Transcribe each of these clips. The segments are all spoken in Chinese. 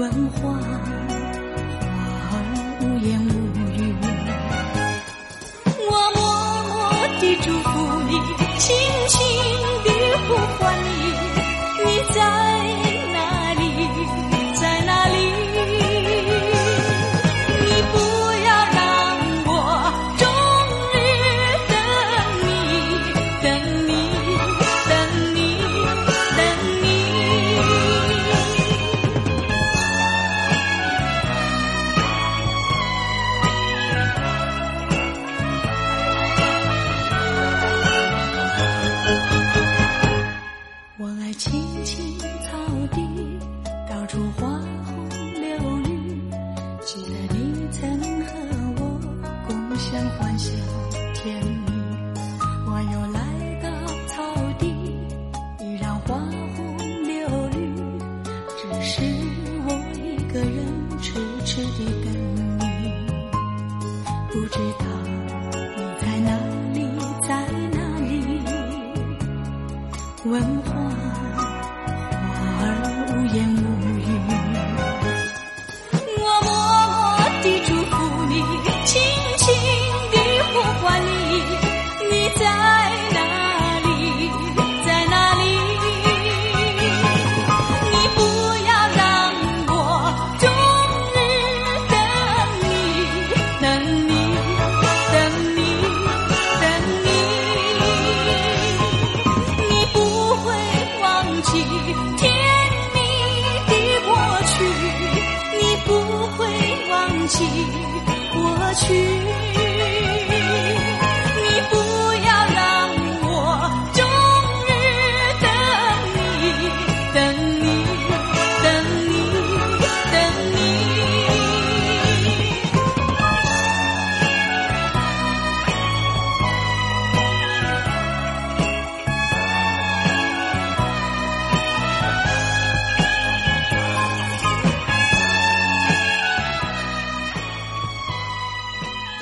里？问花，花儿无言无语。我默默地祝福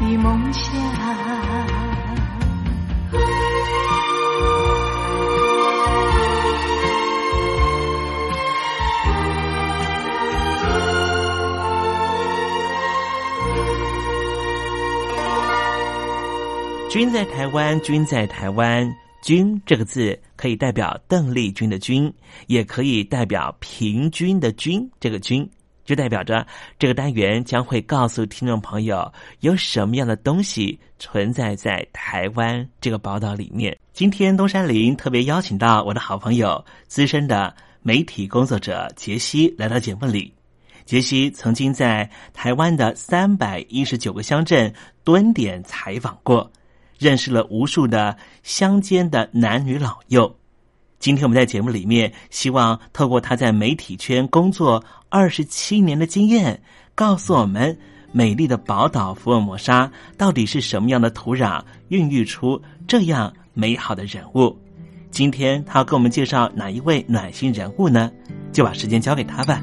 的梦乡。君在台湾，君在台湾，君”这个字可以代表邓丽君的“君”，也可以代表平均的“均”。这个“均”就代表着这个单元将会告诉听众朋友有什么样的东西存在在台湾这个宝岛里面。今天东山林特别邀请到我的好朋友、资深的媒体工作者杰西来到节目里。杰西曾经在台湾的三百一十九个乡镇蹲点采访过。认识了无数的乡间的男女老幼。今天我们在节目里面，希望透过他在媒体圈工作二十七年的经验，告诉我们美丽的宝岛福尔摩沙到底是什么样的土壤孕育出这样美好的人物。今天他要给我们介绍哪一位暖心人物呢？就把时间交给他吧。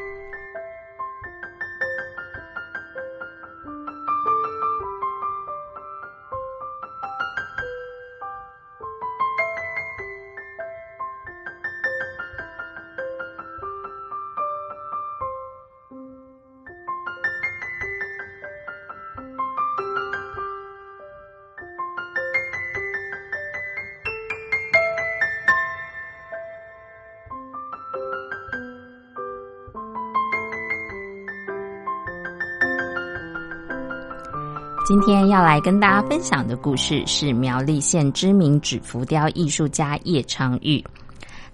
今天要来跟大家分享的故事是苗栗县知名纸浮雕艺术家叶昌玉。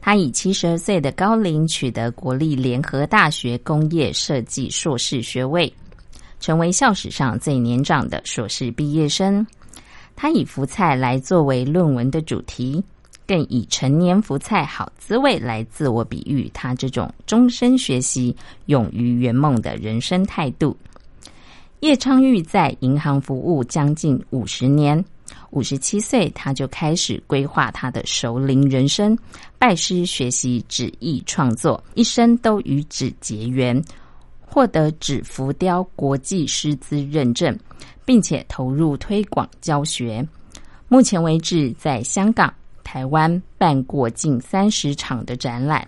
他以七十二岁的高龄取得国立联合大学工业设计硕士学位，成为校史上最年长的硕士毕业生。他以福菜来作为论文的主题，更以陈年福菜好滋味来自我比喻他这种终身学习、勇于圆梦的人生态度。叶昌玉在银行服务将近五十年，五十七岁他就开始规划他的熟龄人生，拜师学习纸艺创作，一生都与纸结缘，获得纸浮雕国际师资认证，并且投入推广教学。目前为止，在香港、台湾办过近三十场的展览，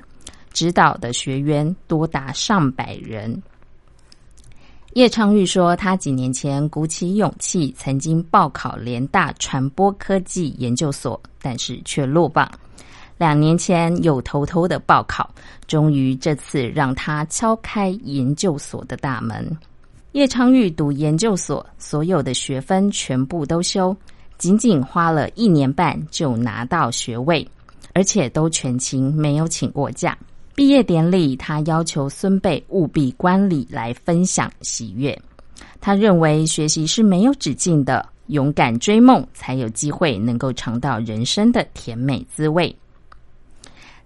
指导的学员多达上百人。叶昌玉说：“他几年前鼓起勇气，曾经报考联大传播科技研究所，但是却落榜。两年前又偷偷的报考，终于这次让他敲开研究所的大门。叶昌玉读研究所，所有的学分全部都修，仅仅花了一年半就拿到学位，而且都全勤，没有请过假。”毕业典礼，他要求孙辈务必观礼来分享喜悦。他认为学习是没有止境的，勇敢追梦才有机会能够尝到人生的甜美滋味。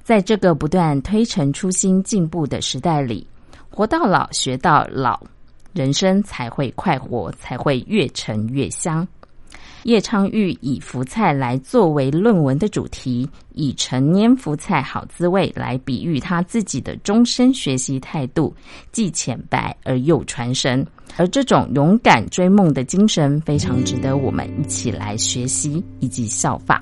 在这个不断推陈出新、进步的时代里，活到老学到老，人生才会快活，才会越陈越香。叶昌玉以福菜来作为论文的主题，以陈年福菜好滋味来比喻他自己的终身学习态度，既浅白而又传神。而这种勇敢追梦的精神，非常值得我们一起来学习以及效法。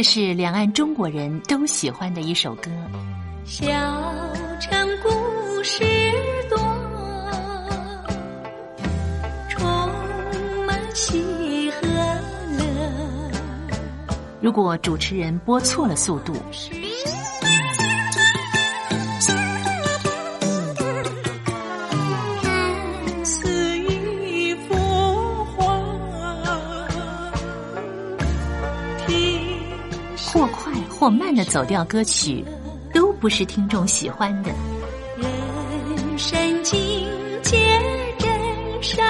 这是两岸中国人都喜欢的一首歌。小如果主持人播错了速度，听或快或慢的走调歌曲，都不是听众喜欢的。人生境界真善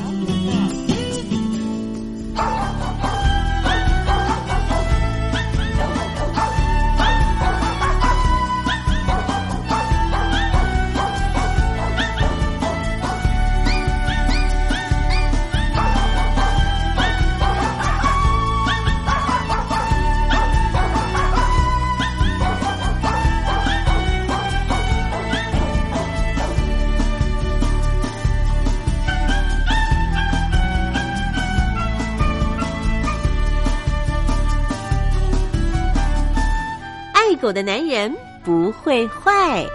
狗的男人不会坏。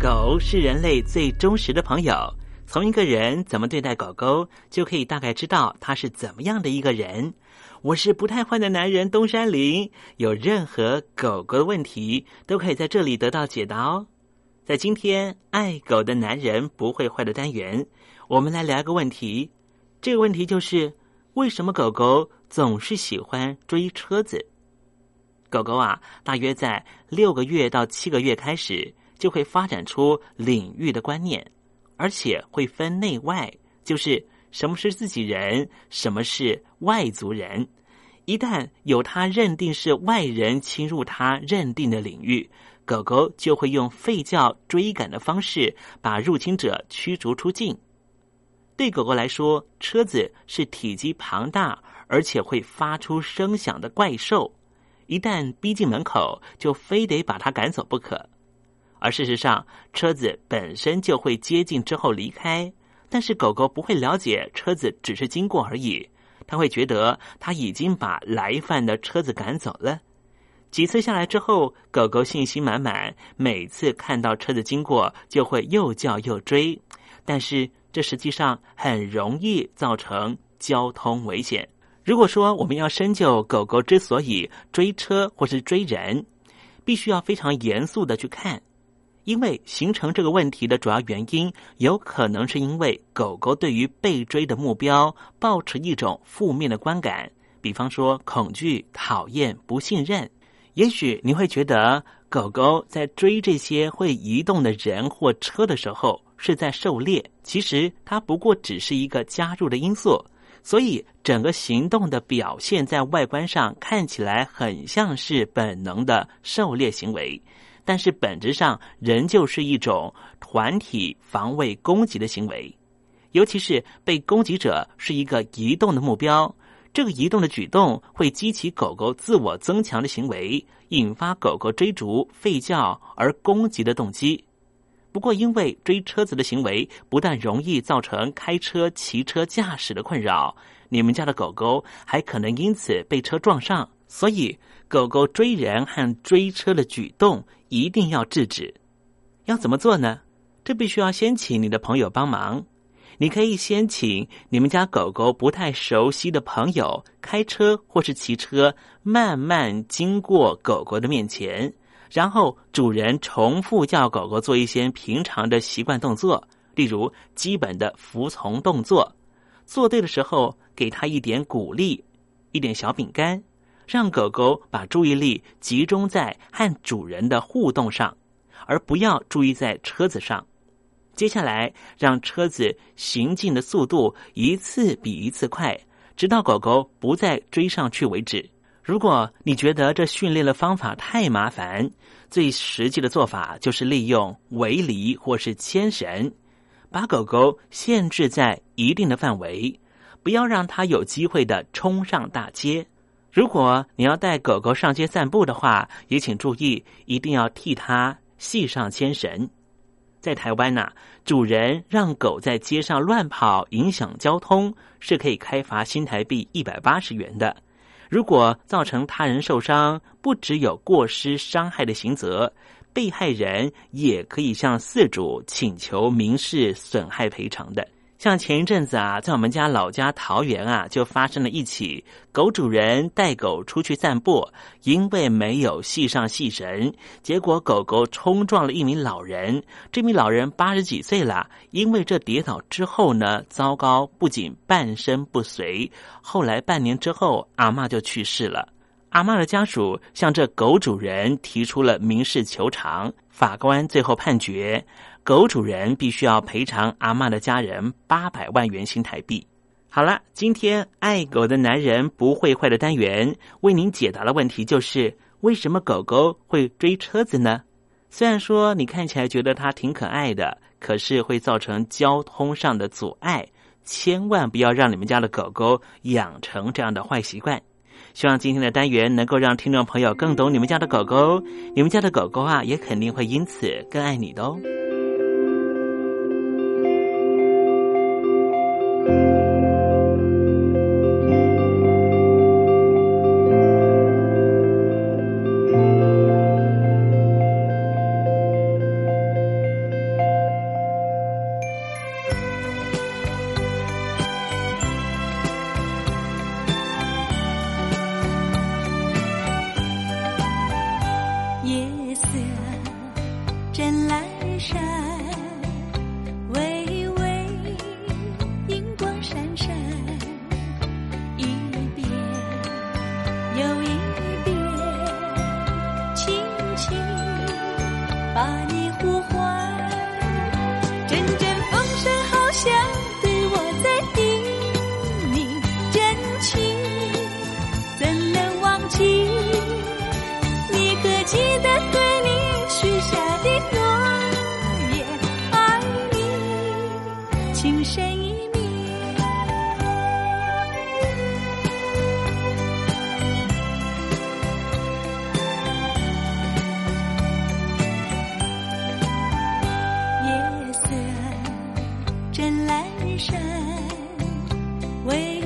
狗是人类最忠实的朋友。从一个人怎么对待狗狗，就可以大概知道他是怎么样的一个人。我是不太坏的男人东山林，有任何狗狗的问题，都可以在这里得到解答哦。在今天爱狗的男人不会坏的单元，我们来聊一个问题。这个问题就是：为什么狗狗总是喜欢追车子？狗狗啊，大约在六个月到七个月开始，就会发展出领域的观念。而且会分内外，就是什么是自己人，什么是外族人。一旦有他认定是外人侵入他认定的领域，狗狗就会用吠叫、追赶的方式把入侵者驱逐出境。对狗狗来说，车子是体积庞大而且会发出声响的怪兽，一旦逼近门口，就非得把它赶走不可。而事实上，车子本身就会接近之后离开，但是狗狗不会了解车子只是经过而已，它会觉得它已经把来犯的车子赶走了。几次下来之后，狗狗信心满满，每次看到车子经过就会又叫又追，但是这实际上很容易造成交通危险。如果说我们要深究狗狗之所以追车或是追人，必须要非常严肃的去看。因为形成这个问题的主要原因，有可能是因为狗狗对于被追的目标抱持一种负面的观感，比方说恐惧、讨厌、不信任。也许你会觉得狗狗在追这些会移动的人或车的时候是在狩猎，其实它不过只是一个加入的因素，所以整个行动的表现在外观上看起来很像是本能的狩猎行为。但是本质上仍旧是一种团体防卫攻击的行为，尤其是被攻击者是一个移动的目标，这个移动的举动会激起狗狗自我增强的行为，引发狗狗追逐、吠叫而攻击的动机。不过，因为追车子的行为不但容易造成开车、骑车驾驶的困扰，你们家的狗狗还可能因此被车撞上，所以狗狗追人和追车的举动。一定要制止，要怎么做呢？这必须要先请你的朋友帮忙。你可以先请你们家狗狗不太熟悉的朋友开车或是骑车，慢慢经过狗狗的面前，然后主人重复叫狗狗做一些平常的习惯动作，例如基本的服从动作。做对的时候，给它一点鼓励，一点小饼干。让狗狗把注意力集中在和主人的互动上，而不要注意在车子上。接下来，让车子行进的速度一次比一次快，直到狗狗不再追上去为止。如果你觉得这训练的方法太麻烦，最实际的做法就是利用围篱或是牵绳，把狗狗限制在一定的范围，不要让它有机会的冲上大街。如果你要带狗狗上街散步的话，也请注意，一定要替它系上牵绳。在台湾呐，主人让狗在街上乱跑，影响交通，是可以开罚新台币一百八十元的。如果造成他人受伤，不只有过失伤害的刑责，被害人也可以向饲主请求民事损害赔偿的。像前一阵子啊，在我们家老家桃园啊，就发生了一起狗主人带狗出去散步，因为没有系上系绳，结果狗狗冲撞了一名老人。这名老人八十几岁了，因为这跌倒之后呢，糟糕，不仅半身不遂，后来半年之后，阿嬷就去世了。阿嬷的家属向这狗主人提出了民事求偿，法官最后判决。狗主人必须要赔偿阿妈的家人八百万元新台币。好了，今天爱狗的男人不会坏的单元为您解答的问题就是：为什么狗狗会追车子呢？虽然说你看起来觉得它挺可爱的，可是会造成交通上的阻碍。千万不要让你们家的狗狗养成这样的坏习惯。希望今天的单元能够让听众朋友更懂你们家的狗狗，你们家的狗狗啊，也肯定会因此更爱你的哦。山为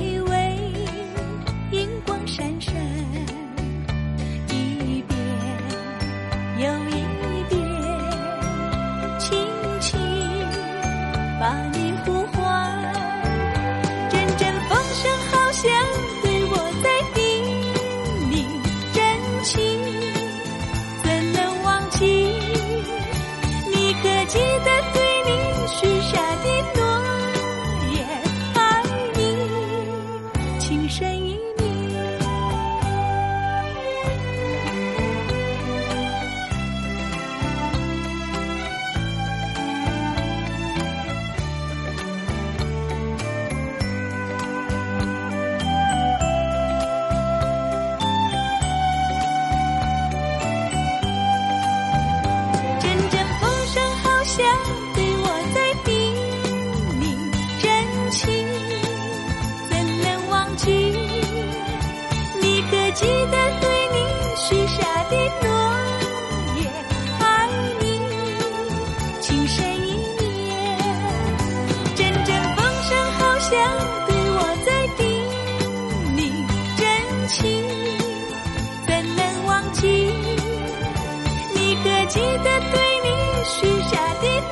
意 jadi